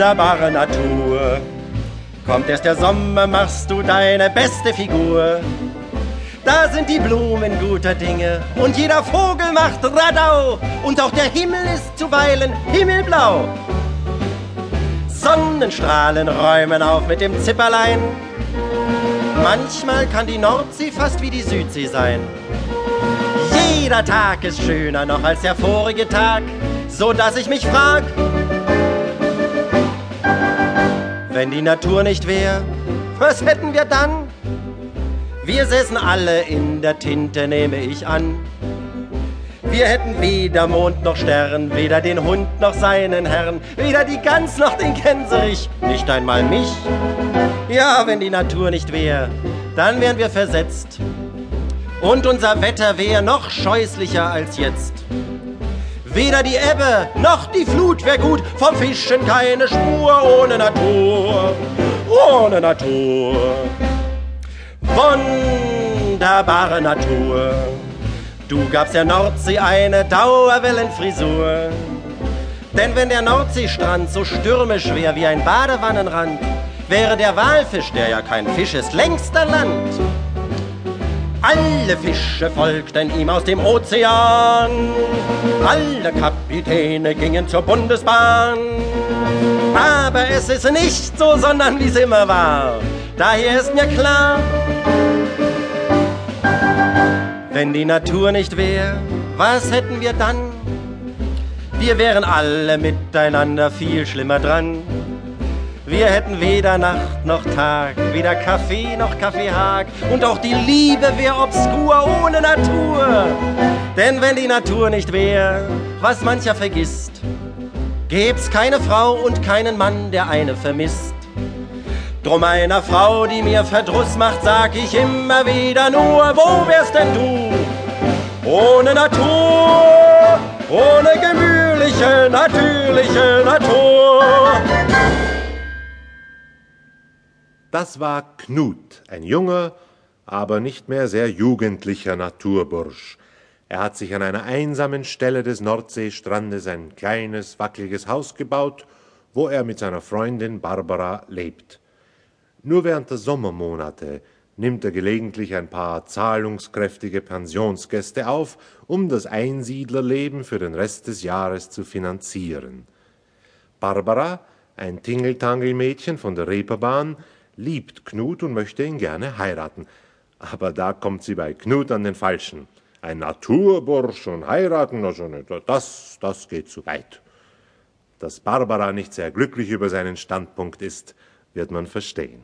Wunderbare Natur. Kommt erst der Sommer, machst du deine beste Figur. Da sind die Blumen guter Dinge und jeder Vogel macht Radau und auch der Himmel ist zuweilen himmelblau. Sonnenstrahlen räumen auf mit dem Zipperlein. Manchmal kann die Nordsee fast wie die Südsee sein. Jeder Tag ist schöner noch als der vorige Tag, so dass ich mich frag, wenn die Natur nicht wär, was hätten wir dann? Wir säßen alle in der Tinte, nehme ich an. Wir hätten weder Mond noch Stern, weder den Hund noch seinen Herrn, weder die Gans noch den Gänserich, nicht einmal mich. Ja, wenn die Natur nicht wär, dann wären wir versetzt. Und unser Wetter wär noch scheußlicher als jetzt. Weder die Ebbe noch die Flut wär gut, vom Fischen keine Spur ohne Natur, ohne Natur. Wunderbare Natur. Du gabst der Nordsee eine Dauerwellenfrisur. Denn wenn der Nordseestrand so stürmisch wär wie ein Badewannenrand, wäre der Walfisch, der ja kein Fisch ist, längst an Land. Alle Fische folgten ihm aus dem Ozean. Alle Kapitäne gingen zur Bundesbahn. Aber es ist nicht so, sondern wie es immer war. Daher ist mir klar, wenn die Natur nicht wäre, was hätten wir dann? Wir wären alle miteinander viel schlimmer dran. Wir hätten weder Nacht noch Tag, weder Kaffee noch Kaffeehag. Und auch die Liebe wäre obskur ohne Natur. Denn wenn die Natur nicht wäre, was mancher vergisst, gäb's keine Frau und keinen Mann, der eine vermisst. Drum einer Frau, die mir Verdruss macht, sag ich immer wieder nur, wo wärst denn du? Ohne Natur, ohne gemütliche, natürliche Natur. Das war Knut, ein junger, aber nicht mehr sehr jugendlicher Naturbursch. Er hat sich an einer einsamen Stelle des Nordseestrandes ein kleines, wackeliges Haus gebaut, wo er mit seiner Freundin Barbara lebt. Nur während der Sommermonate nimmt er gelegentlich ein paar zahlungskräftige Pensionsgäste auf, um das Einsiedlerleben für den Rest des Jahres zu finanzieren. Barbara, ein Tingeltangelmädchen von der Reeperbahn, liebt Knut und möchte ihn gerne heiraten. Aber da kommt sie bei Knut an den Falschen. Ein Naturbursch und heiraten, also das, das geht zu weit. Dass Barbara nicht sehr glücklich über seinen Standpunkt ist, wird man verstehen.